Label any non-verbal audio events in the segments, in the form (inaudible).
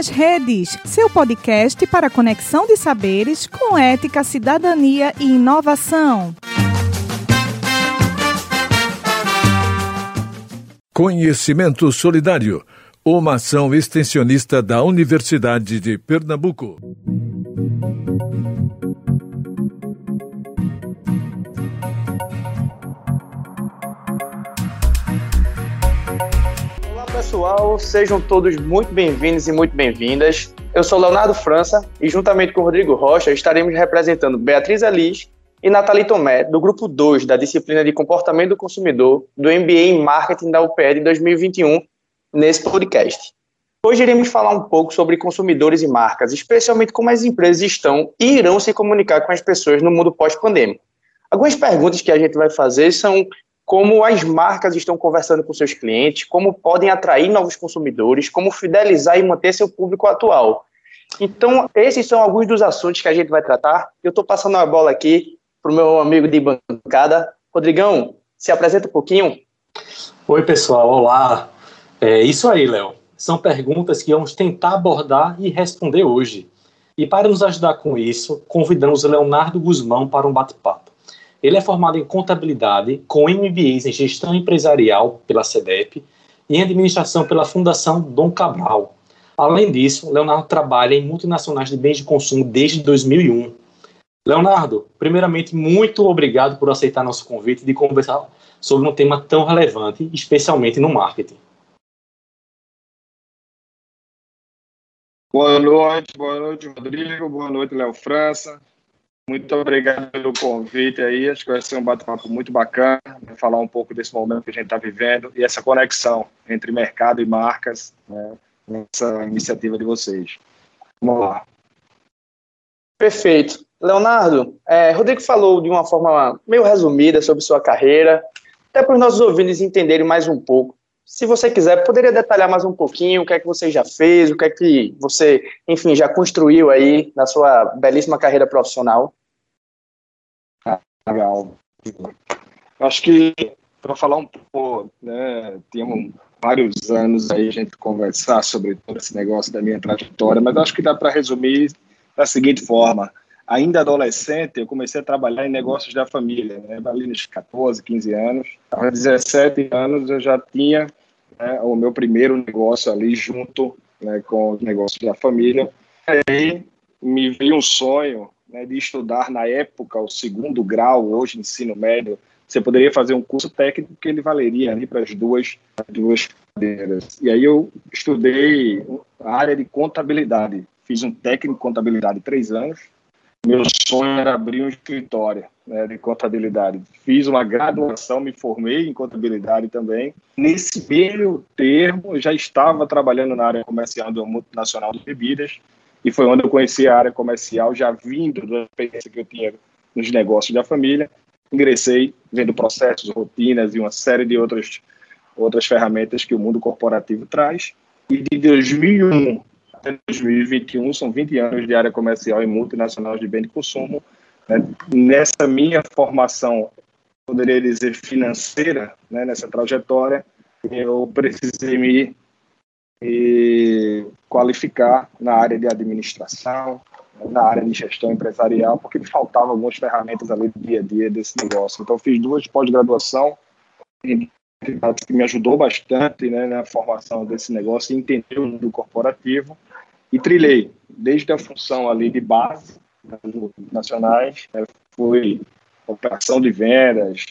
nas Redes, seu podcast para conexão de saberes com ética, cidadania e inovação. Conhecimento Solidário, uma ação extensionista da Universidade de Pernambuco. Pessoal, sejam todos muito bem-vindos e muito bem-vindas. Eu sou Leonardo França e, juntamente com Rodrigo Rocha, estaremos representando Beatriz Alis e Nathalie Tomé, do grupo 2 da disciplina de Comportamento do Consumidor do MBA em Marketing da UPE de 2021, nesse podcast. Hoje iremos falar um pouco sobre consumidores e marcas, especialmente como as empresas estão e irão se comunicar com as pessoas no mundo pós-pandêmico. Algumas perguntas que a gente vai fazer são como as marcas estão conversando com seus clientes, como podem atrair novos consumidores, como fidelizar e manter seu público atual. Então, esses são alguns dos assuntos que a gente vai tratar. Eu estou passando a bola aqui para o meu amigo de bancada. Rodrigão, se apresenta um pouquinho. Oi, pessoal. Olá. É isso aí, Léo. São perguntas que vamos tentar abordar e responder hoje. E para nos ajudar com isso, convidamos o Leonardo Guzmão para um bate-papo. Ele é formado em contabilidade, com MBAs em gestão empresarial pela CEDEP e em administração pela Fundação Dom Cabral. Além disso, Leonardo trabalha em multinacionais de bens de consumo desde 2001. Leonardo, primeiramente, muito obrigado por aceitar nosso convite de conversar sobre um tema tão relevante, especialmente no marketing. Boa noite, boa noite, Rodrigo, boa noite, Léo França. Muito obrigado pelo convite aí. Acho que vai ser um bate-papo muito bacana, falar um pouco desse momento que a gente está vivendo e essa conexão entre mercado e marcas né, nessa iniciativa de vocês. Vamos lá. Perfeito. Leonardo, é, Rodrigo falou de uma forma meio resumida sobre sua carreira, até para os nossos ouvintes entenderem mais um pouco. Se você quiser, poderia detalhar mais um pouquinho o que é que você já fez, o que é que você, enfim, já construiu aí na sua belíssima carreira profissional? Legal. Acho que para falar um pouco, né, temos vários anos aí a gente conversar sobre todo esse negócio da minha trajetória, mas acho que dá para resumir da seguinte forma. Ainda adolescente, eu comecei a trabalhar em negócios da família, né, ali nos 14, 15 anos. Aos 17 anos eu já tinha né, o meu primeiro negócio ali junto né, com os negócios da família. Aí me veio um sonho né, de estudar na época o segundo grau, hoje ensino médio, você poderia fazer um curso técnico que ele valeria ali para as duas, duas cadeiras. E aí eu estudei a área de contabilidade, fiz um técnico de contabilidade três anos. Meu sonho era abrir um escritório né, de contabilidade. Fiz uma graduação, me formei em contabilidade também. Nesse meio termo, já estava trabalhando na área comercial do multinacional de bebidas e foi onde eu conheci a área comercial, já vindo da experiência que eu tinha nos negócios da família. Ingressei vendo processos, rotinas e uma série de outras, outras ferramentas que o mundo corporativo traz. E de 2001 até 2021, são 20 anos de área comercial e multinacional de bem de consumo. Né? Nessa minha formação, poderia dizer financeira, né? nessa trajetória, eu precisei me e qualificar na área de administração, na área de gestão empresarial, porque me faltavam algumas ferramentas ali do dia a dia desse negócio. Então, fiz duas pós-graduação que me ajudou bastante né, na formação desse negócio entender o mundo corporativo e trilhei desde a função ali de base nacionais, né, fui operação de vendas,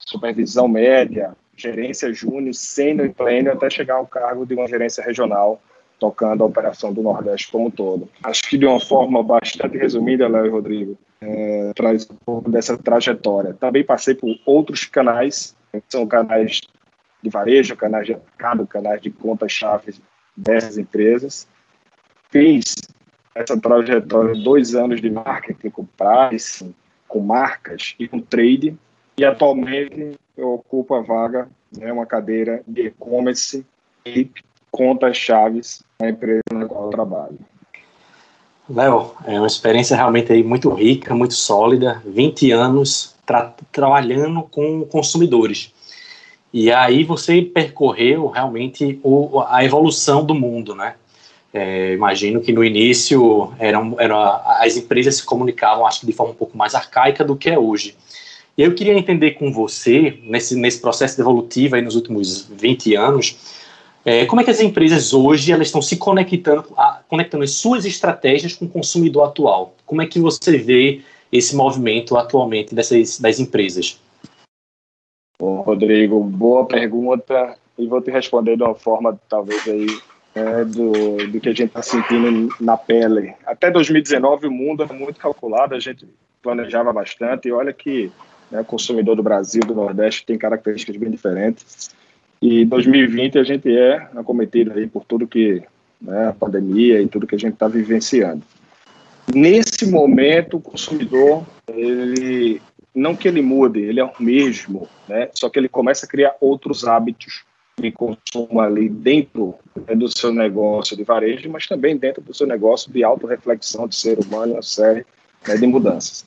supervisão média, gerência júnior, sênior e pleno, até chegar ao cargo de uma gerência regional, tocando a operação do Nordeste como um todo. Acho que de uma forma bastante resumida, Léo e Rodrigo, é, traz um pouco dessa trajetória. Também passei por outros canais, são canais de varejo, canais de mercado, canais de contas-chave dessas empresas. Fiz essa trajetória dois anos de marketing com pricing, com marcas e com trade, e atualmente eu ocupo a vaga, né, uma cadeira de e-commerce e contas chaves na empresa na qual eu trabalho. Léo, é uma experiência realmente aí muito rica, muito sólida, 20 anos tra trabalhando com consumidores. E aí você percorreu realmente o, a evolução do mundo, né? É, imagino que no início eram, eram, as empresas se comunicavam, acho que de forma um pouco mais arcaica do que é hoje. E eu queria entender com você, nesse, nesse processo evolutivo aí nos últimos 20 anos, é, como é que as empresas hoje elas estão se conectando, a, conectando as suas estratégias com o consumidor atual? Como é que você vê esse movimento atualmente dessas das empresas? Bom, Rodrigo, boa pergunta e vou te responder de uma forma talvez aí né, do, do que a gente está sentindo na pele. Até 2019 o mundo era muito calculado, a gente planejava bastante e olha que né, o consumidor do Brasil, do Nordeste, tem características bem diferentes. E 2020 a gente é acometido aí por tudo que né, a pandemia e tudo que a gente está vivenciando. Nesse momento, o consumidor, ele não que ele mude, ele é o mesmo, né? Só que ele começa a criar outros hábitos de consumo ali dentro né, do seu negócio de varejo, mas também dentro do seu negócio de autorreflexão de ser humano, uma série né, de mudanças.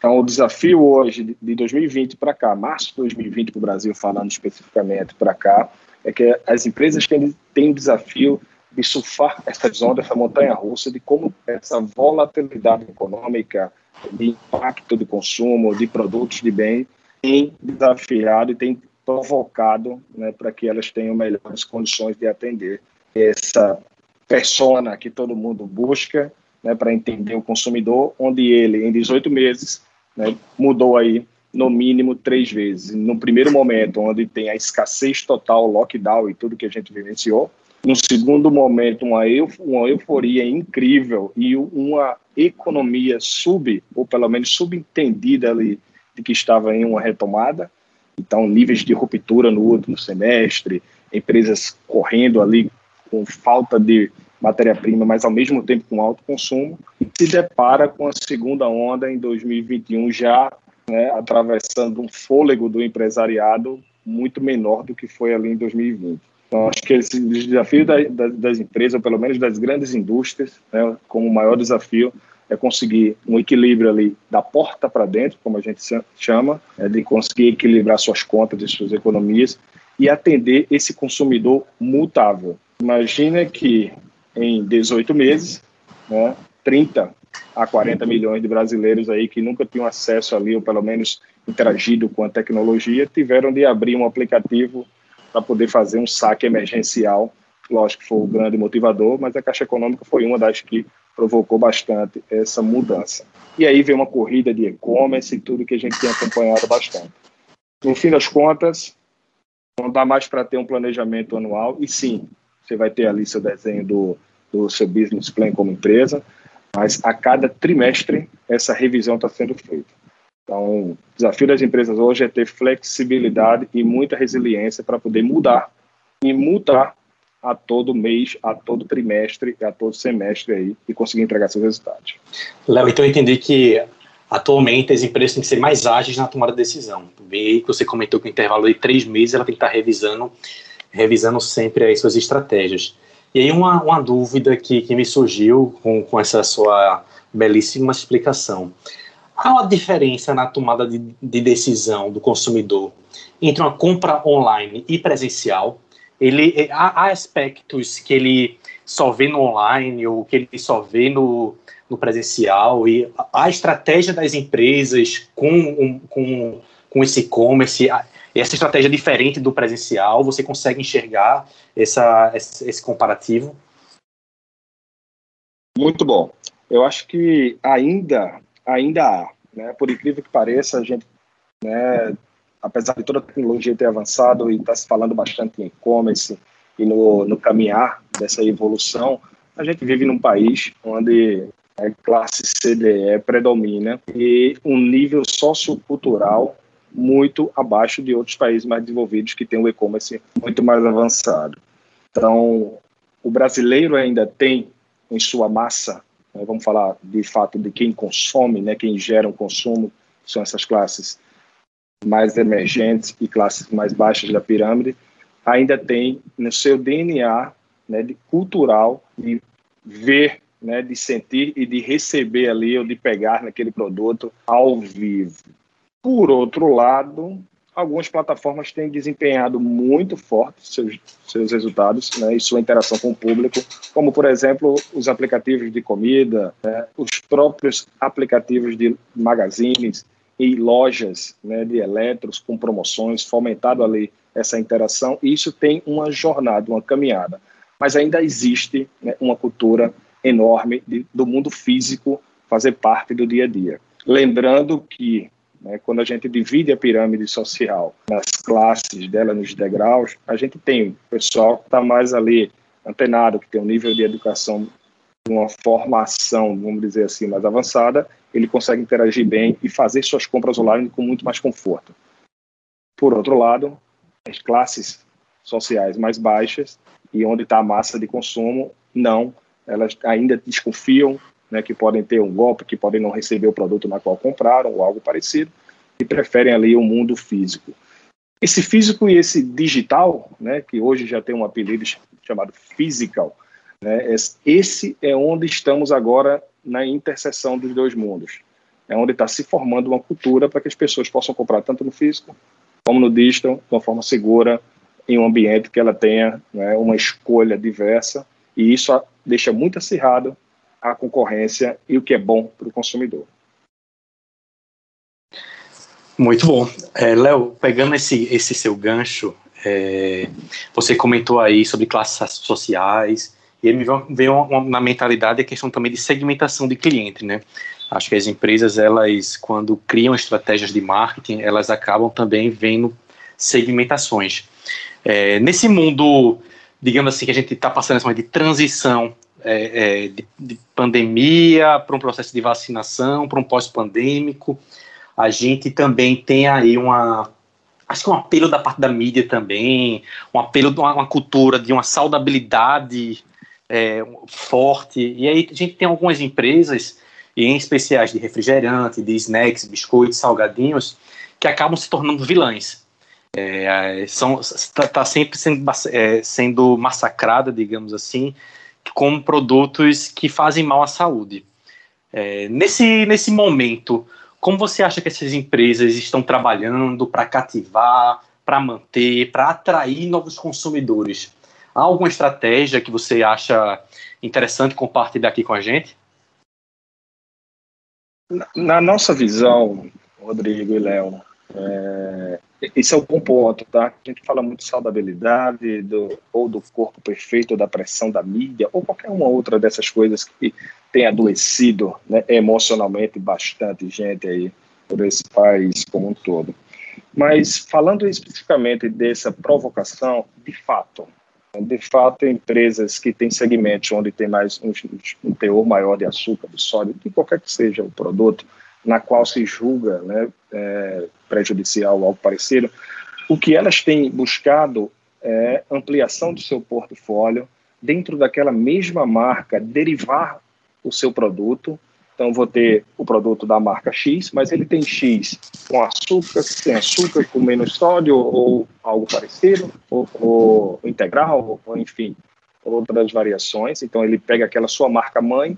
Então, o desafio hoje, de 2020 para cá, março de 2020 para o Brasil, falando especificamente para cá, é que as empresas têm, têm o desafio de surfar essas ondas, essa montanha russa, de como essa volatilidade econômica, de impacto de consumo, de produtos de bem, tem desafiado e tem provocado né, para que elas tenham melhores condições de atender essa persona que todo mundo busca né, para entender o consumidor, onde ele, em 18 meses, né, mudou aí no mínimo três vezes. No primeiro momento, onde tem a escassez total, lockdown e tudo que a gente vivenciou. No segundo momento, uma, euf uma euforia incrível e uma economia sub, ou pelo menos subentendida ali, de que estava em uma retomada. Então, níveis de ruptura no último semestre, empresas correndo ali com falta de matéria-prima, mas ao mesmo tempo com alto consumo, se depara com a segunda onda em 2021 já né, atravessando um fôlego do empresariado muito menor do que foi ali em 2020. Então, acho que esse desafio da, da, das empresas, ou pelo menos das grandes indústrias, né, como o maior desafio, é conseguir um equilíbrio ali da porta para dentro, como a gente chama, é de conseguir equilibrar suas contas e suas economias e atender esse consumidor mutável. Imagina que em 18 meses, né, 30 a 40 milhões de brasileiros aí que nunca tinham acesso ali, ou pelo menos interagido com a tecnologia, tiveram de abrir um aplicativo para poder fazer um saque emergencial. Lógico que foi o grande motivador, mas a Caixa Econômica foi uma das que provocou bastante essa mudança. E aí vem uma corrida de e-commerce e tudo que a gente tem acompanhado bastante. No fim das contas, não dá mais para ter um planejamento anual, e sim, você vai ter ali seu desenho do, do seu business plan como empresa, mas a cada trimestre essa revisão está sendo feita. Então, o desafio das empresas hoje é ter flexibilidade e muita resiliência para poder mudar e mutar a todo mês, a todo trimestre, a todo semestre aí e conseguir entregar seus resultados. Léo, então eu entendi que atualmente as empresas têm que ser mais ágeis na tomada de decisão. Vê que você comentou que o intervalo de três meses ela tem que estar revisando revisando sempre as suas estratégias. E aí uma, uma dúvida que, que me surgiu com, com essa sua belíssima explicação. Há uma diferença na tomada de, de decisão do consumidor entre uma compra online e presencial? Ele, há, há aspectos que ele só vê no online ou que ele só vê no, no presencial e a estratégia das empresas com, com, com esse e-commerce, essa estratégia é diferente do presencial, você consegue enxergar essa, esse comparativo? Muito bom. Eu acho que ainda, ainda há, né? por incrível que pareça, a gente, né, apesar de toda a tecnologia ter avançado e está se falando bastante em e-commerce e no, no caminhar dessa evolução, a gente vive num país onde a classe CDE predomina e um nível sociocultural muito abaixo de outros países mais desenvolvidos que têm o e-commerce muito mais avançado. Então, o brasileiro ainda tem em sua massa, né, vamos falar de fato de quem consome, né, quem gera o consumo, são essas classes mais emergentes e classes mais baixas da pirâmide, ainda tem no seu DNA né, de cultural de ver, né, de sentir e de receber ali ou de pegar naquele produto ao vivo. Por outro lado, algumas plataformas têm desempenhado muito forte seus, seus resultados né, e sua interação com o público, como, por exemplo, os aplicativos de comida, né, os próprios aplicativos de magazines e lojas né, de eletros com promoções, fomentado ali essa interação, e isso tem uma jornada, uma caminhada. Mas ainda existe né, uma cultura enorme de, do mundo físico fazer parte do dia a dia. Lembrando que quando a gente divide a pirâmide social nas classes dela, nos degraus, a gente tem o pessoal que está mais ali antenado, que tem um nível de educação, uma formação, vamos dizer assim, mais avançada, ele consegue interagir bem e fazer suas compras online com muito mais conforto. Por outro lado, as classes sociais mais baixas e onde está a massa de consumo, não, elas ainda desconfiam né, que podem ter um golpe, que podem não receber o produto na qual compraram ou algo parecido, e preferem ali o mundo físico. Esse físico e esse digital, né, que hoje já tem um apelido chamado physical, né, esse é onde estamos agora na interseção dos dois mundos. É onde está se formando uma cultura para que as pessoas possam comprar tanto no físico como no digital, de uma forma segura, em um ambiente que ela tenha né, uma escolha diversa, e isso deixa muito acirrado a concorrência e o que é bom para o consumidor. Muito bom. É, Léo, pegando esse, esse seu gancho, é, você comentou aí sobre classes sociais, e me veio uma, na mentalidade a questão também de segmentação de cliente, né? Acho que as empresas, elas, quando criam estratégias de marketing, elas acabam também vendo segmentações. É, nesse mundo, digamos assim, que a gente está passando de transição é, é, de, de, pandemia para um processo de vacinação, para um pós-pandêmico. A gente também tem aí uma. Acho que um apelo da parte da mídia também, um apelo de uma, uma cultura de uma saudabilidade é, forte. E aí a gente tem algumas empresas, e em especiais de refrigerante, de snacks, biscoitos, salgadinhos, que acabam se tornando vilãs. É, são está tá sempre sendo, é, sendo massacrada, digamos assim, como produtos que fazem mal à saúde. É, nesse, nesse momento, como você acha que essas empresas estão trabalhando para cativar, para manter, para atrair novos consumidores? Há alguma estratégia que você acha interessante compartilhar aqui com a gente? Na nossa visão, Rodrigo e Léo, é, esse é o bom ponto, tá? A gente fala muito de saudabilidade, do, ou do corpo perfeito, ou da pressão da mídia, ou qualquer uma outra dessas coisas que tem adoecido né, emocionalmente bastante gente aí por esse país como um todo. Mas falando especificamente dessa provocação, de fato, de fato, empresas que têm segmentos onde tem mais um, um teor maior de açúcar, de sódio, de qualquer que seja o produto, na qual se julga né, é, prejudicial ou algo parecido, o que elas têm buscado é ampliação do seu portfólio, dentro daquela mesma marca, derivar o seu produto. Então, vou ter o produto da marca X, mas ele tem X com açúcar, sem açúcar, com menos sódio, ou algo parecido, ou, ou integral, ou enfim, outras variações. Então, ele pega aquela sua marca mãe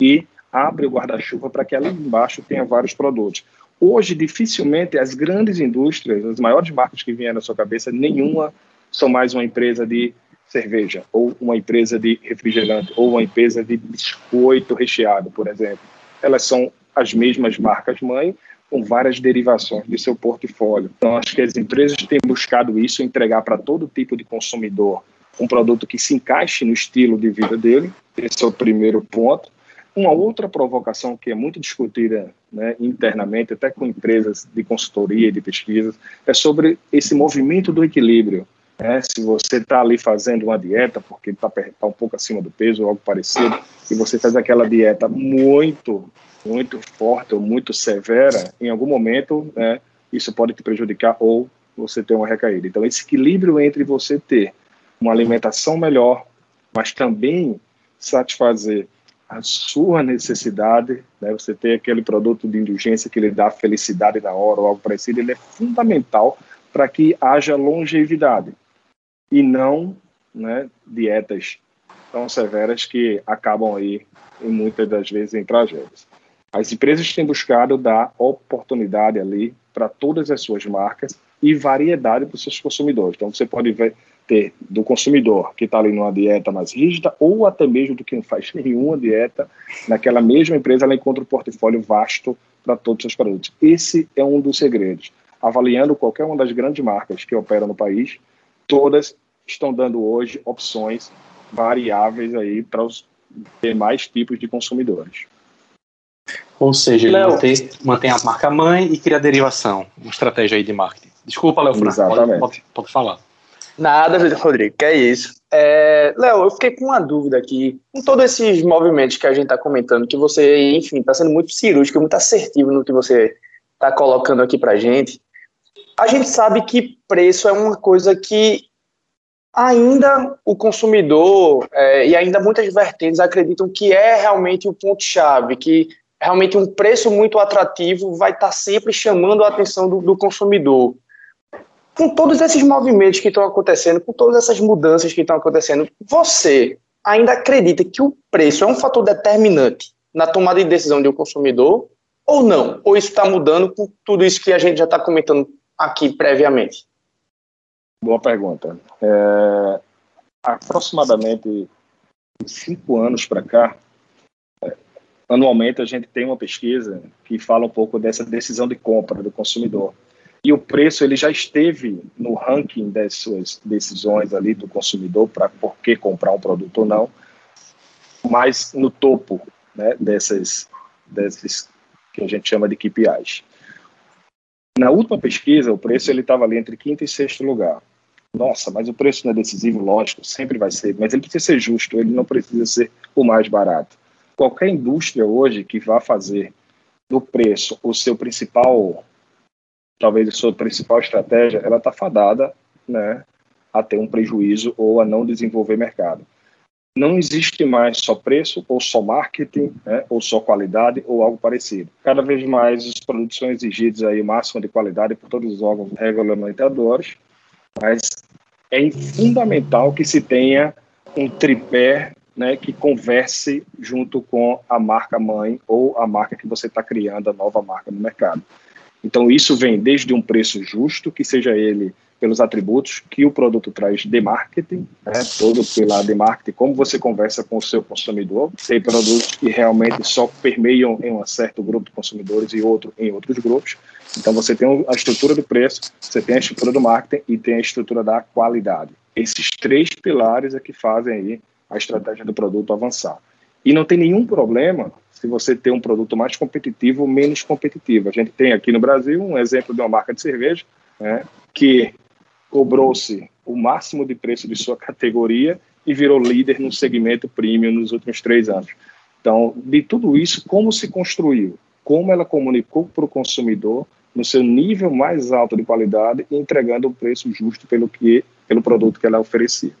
e abre o guarda-chuva para que ali embaixo tenha vários produtos. Hoje, dificilmente, as grandes indústrias, as maiores marcas que vieram na sua cabeça, nenhuma são mais uma empresa de cerveja, ou uma empresa de refrigerante, ou uma empresa de biscoito recheado, por exemplo. Elas são as mesmas marcas mãe, com várias derivações de seu portfólio. Então, acho que as empresas têm buscado isso, entregar para todo tipo de consumidor um produto que se encaixe no estilo de vida dele. Esse é o primeiro ponto. Uma outra provocação que é muito discutida né, internamente, até com empresas de consultoria e de pesquisa, é sobre esse movimento do equilíbrio. Né? Se você está ali fazendo uma dieta, porque está tá um pouco acima do peso ou algo parecido, e você faz aquela dieta muito, muito forte ou muito severa, em algum momento né, isso pode te prejudicar ou você ter uma recaída. Então, esse equilíbrio entre você ter uma alimentação melhor, mas também satisfazer a sua necessidade, né, você ter aquele produto de indulgência que lhe dá felicidade na hora ou algo parecido, ele é fundamental para que haja longevidade e não né, dietas tão severas que acabam aí, muitas das vezes, em tragédias. As empresas têm buscado dar oportunidade ali para todas as suas marcas e variedade para os seus consumidores. Então, você pode ver, ter do consumidor que está ali numa dieta mais rígida ou até mesmo do que não faz (laughs) nenhuma dieta, naquela mesma empresa ela encontra um portfólio vasto para todos os seus produtos. Esse é um dos segredos. Avaliando qualquer uma das grandes marcas que operam no país, todas estão dando hoje opções variáveis aí para os demais tipos de consumidores. Ou seja, ele mantém, mantém, a marca mãe e cria derivação, uma estratégia aí de marketing. Desculpa, Léo Franco, pode, pode, pode, falar. Nada, Rodrigo, que é isso. É, Léo, eu fiquei com uma dúvida aqui. Com todos esses movimentos que a gente está comentando, que você, enfim, está sendo muito cirúrgico, muito assertivo no que você está colocando aqui para gente, a gente sabe que preço é uma coisa que ainda o consumidor é, e ainda muitas vertentes acreditam que é realmente o ponto-chave, que realmente um preço muito atrativo vai estar tá sempre chamando a atenção do, do consumidor. Com todos esses movimentos que estão acontecendo, com todas essas mudanças que estão acontecendo, você ainda acredita que o preço é um fator determinante na tomada de decisão de um consumidor ou não? Ou isso está mudando com tudo isso que a gente já está comentando aqui previamente? Boa pergunta. É, aproximadamente cinco anos para cá, é, anualmente a gente tem uma pesquisa que fala um pouco dessa decisão de compra do consumidor. E o preço ele já esteve no ranking das suas decisões ali do consumidor para por que comprar um produto ou não, mas no topo né, dessas, dessas que a gente chama de KPIs. Na última pesquisa, o preço ele estava ali entre quinto e sexto lugar nossa, mas o preço não é decisivo, lógico, sempre vai ser, mas ele precisa ser justo, ele não precisa ser o mais barato. Qualquer indústria hoje que vá fazer do preço o seu principal, talvez a sua principal estratégia, ela está fadada né, a ter um prejuízo ou a não desenvolver mercado. Não existe mais só preço, ou só marketing, né, ou só qualidade, ou algo parecido. Cada vez mais os produtos são exigidos aí o máximo de qualidade por todos os órgãos regulamentadores, mas é fundamental que se tenha um tripé né, que converse junto com a marca mãe ou a marca que você está criando, a nova marca no mercado. Então, isso vem desde um preço justo, que seja ele pelos atributos que o produto traz de marketing, né, todo pela de marketing, como você conversa com o seu consumidor. Tem produtos que realmente só permeiam em um certo grupo de consumidores e outro em outros grupos. Então você tem a estrutura do preço, você tem a estrutura do marketing e tem a estrutura da qualidade. Esses três pilares é que fazem aí a estratégia do produto avançar. E não tem nenhum problema se você ter um produto mais competitivo ou menos competitivo. A gente tem aqui no Brasil um exemplo de uma marca de cerveja né, que cobrou-se o máximo de preço de sua (laughs) categoria e virou líder no segmento premium nos últimos três anos. Então, de tudo isso, como se construiu? Como ela comunicou para o consumidor no seu nível mais alto de qualidade e entregando um preço justo pelo que pelo produto que ela oferecia.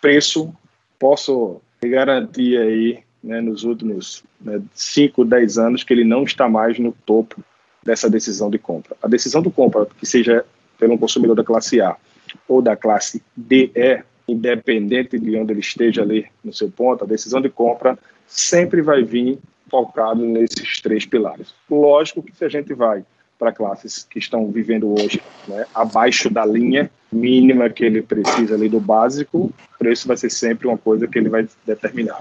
Preço, posso garantir aí, né, nos últimos né, 5, 10 anos, que ele não está mais no topo dessa decisão de compra. A decisão de compra, que seja pelo consumidor da classe A ou da classe DE, independente de onde ele esteja ali no seu ponto, a decisão de compra sempre vai vir focado nesses três pilares. Lógico que se a gente vai para classes que estão vivendo hoje né, abaixo da linha mínima que ele precisa ali do básico, o preço vai ser sempre uma coisa que ele vai determinar.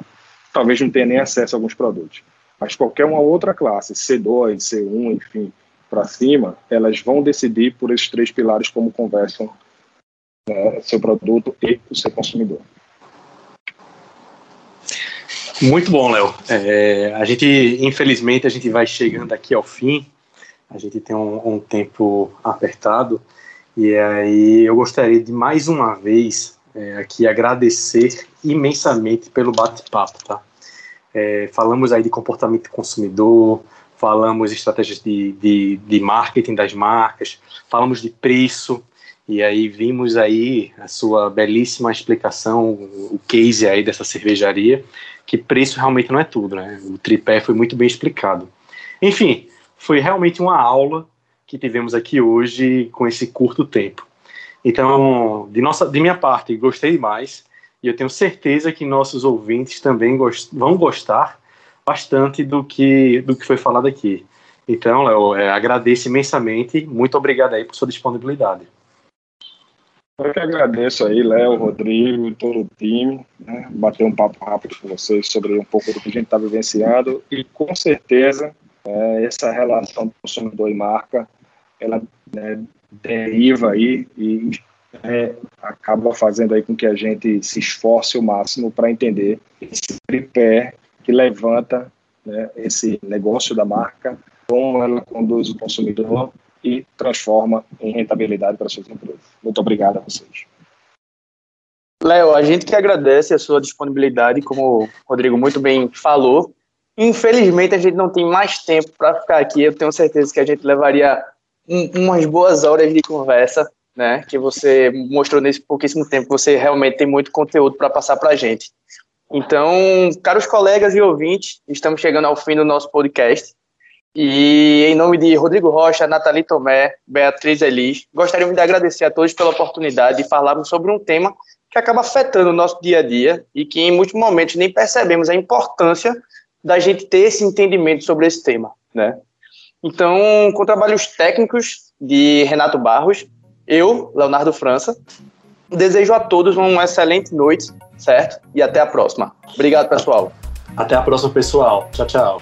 Talvez não tenha nem acesso a alguns produtos, mas qualquer uma outra classe, C2, C1, enfim, para cima, elas vão decidir por esses três pilares como conversam né, seu produto e o seu consumidor. Muito bom, Léo. É, a gente, infelizmente, a gente vai chegando aqui ao fim a gente tem um, um, tempo apertado e aí eu gostaria de mais uma vez é, aqui agradecer imensamente pelo bate-papo, tá? É, falamos aí de comportamento do consumidor, falamos estratégias de, de, de marketing das marcas, falamos de preço, e aí vimos aí a sua belíssima explicação, o case aí dessa cervejaria, que preço realmente não é tudo, né? O tripé foi muito bem explicado. Enfim, foi realmente uma aula que tivemos aqui hoje com esse curto tempo. Então, de, nossa, de minha parte, gostei demais e eu tenho certeza que nossos ouvintes também gost, vão gostar bastante do que, do que foi falado aqui. Então, Léo, é, agradeço imensamente. Muito obrigado aí por sua disponibilidade. Eu que agradeço aí, Léo, Rodrigo todo o time, né, bater um papo rápido com vocês sobre um pouco do que a gente está vivenciando e com certeza é, essa relação do consumidor e marca, ela né, deriva aí e é, acaba fazendo aí com que a gente se esforce o máximo para entender esse tripé que levanta né, esse negócio da marca, como ela conduz o consumidor e transforma em rentabilidade para suas empresas. Muito obrigado a vocês. Léo, a gente que agradece a sua disponibilidade, como o Rodrigo muito bem falou. Infelizmente, a gente não tem mais tempo para ficar aqui. Eu tenho certeza que a gente levaria um, umas boas horas de conversa, né? Que você mostrou nesse pouquíssimo tempo. Você realmente tem muito conteúdo para passar para a gente. Então, caros colegas e ouvintes, estamos chegando ao fim do nosso podcast. E em nome de Rodrigo Rocha, Nathalie Tomé, Beatriz Elis, gostaríamos de agradecer a todos pela oportunidade de falarmos sobre um tema que acaba afetando o nosso dia a dia e que em muitos momentos nem percebemos a importância da gente ter esse entendimento sobre esse tema, né? Então, com trabalhos técnicos de Renato Barros, eu, Leonardo França, desejo a todos uma excelente noite, certo? E até a próxima. Obrigado, pessoal. Até a próxima, pessoal. Tchau, tchau.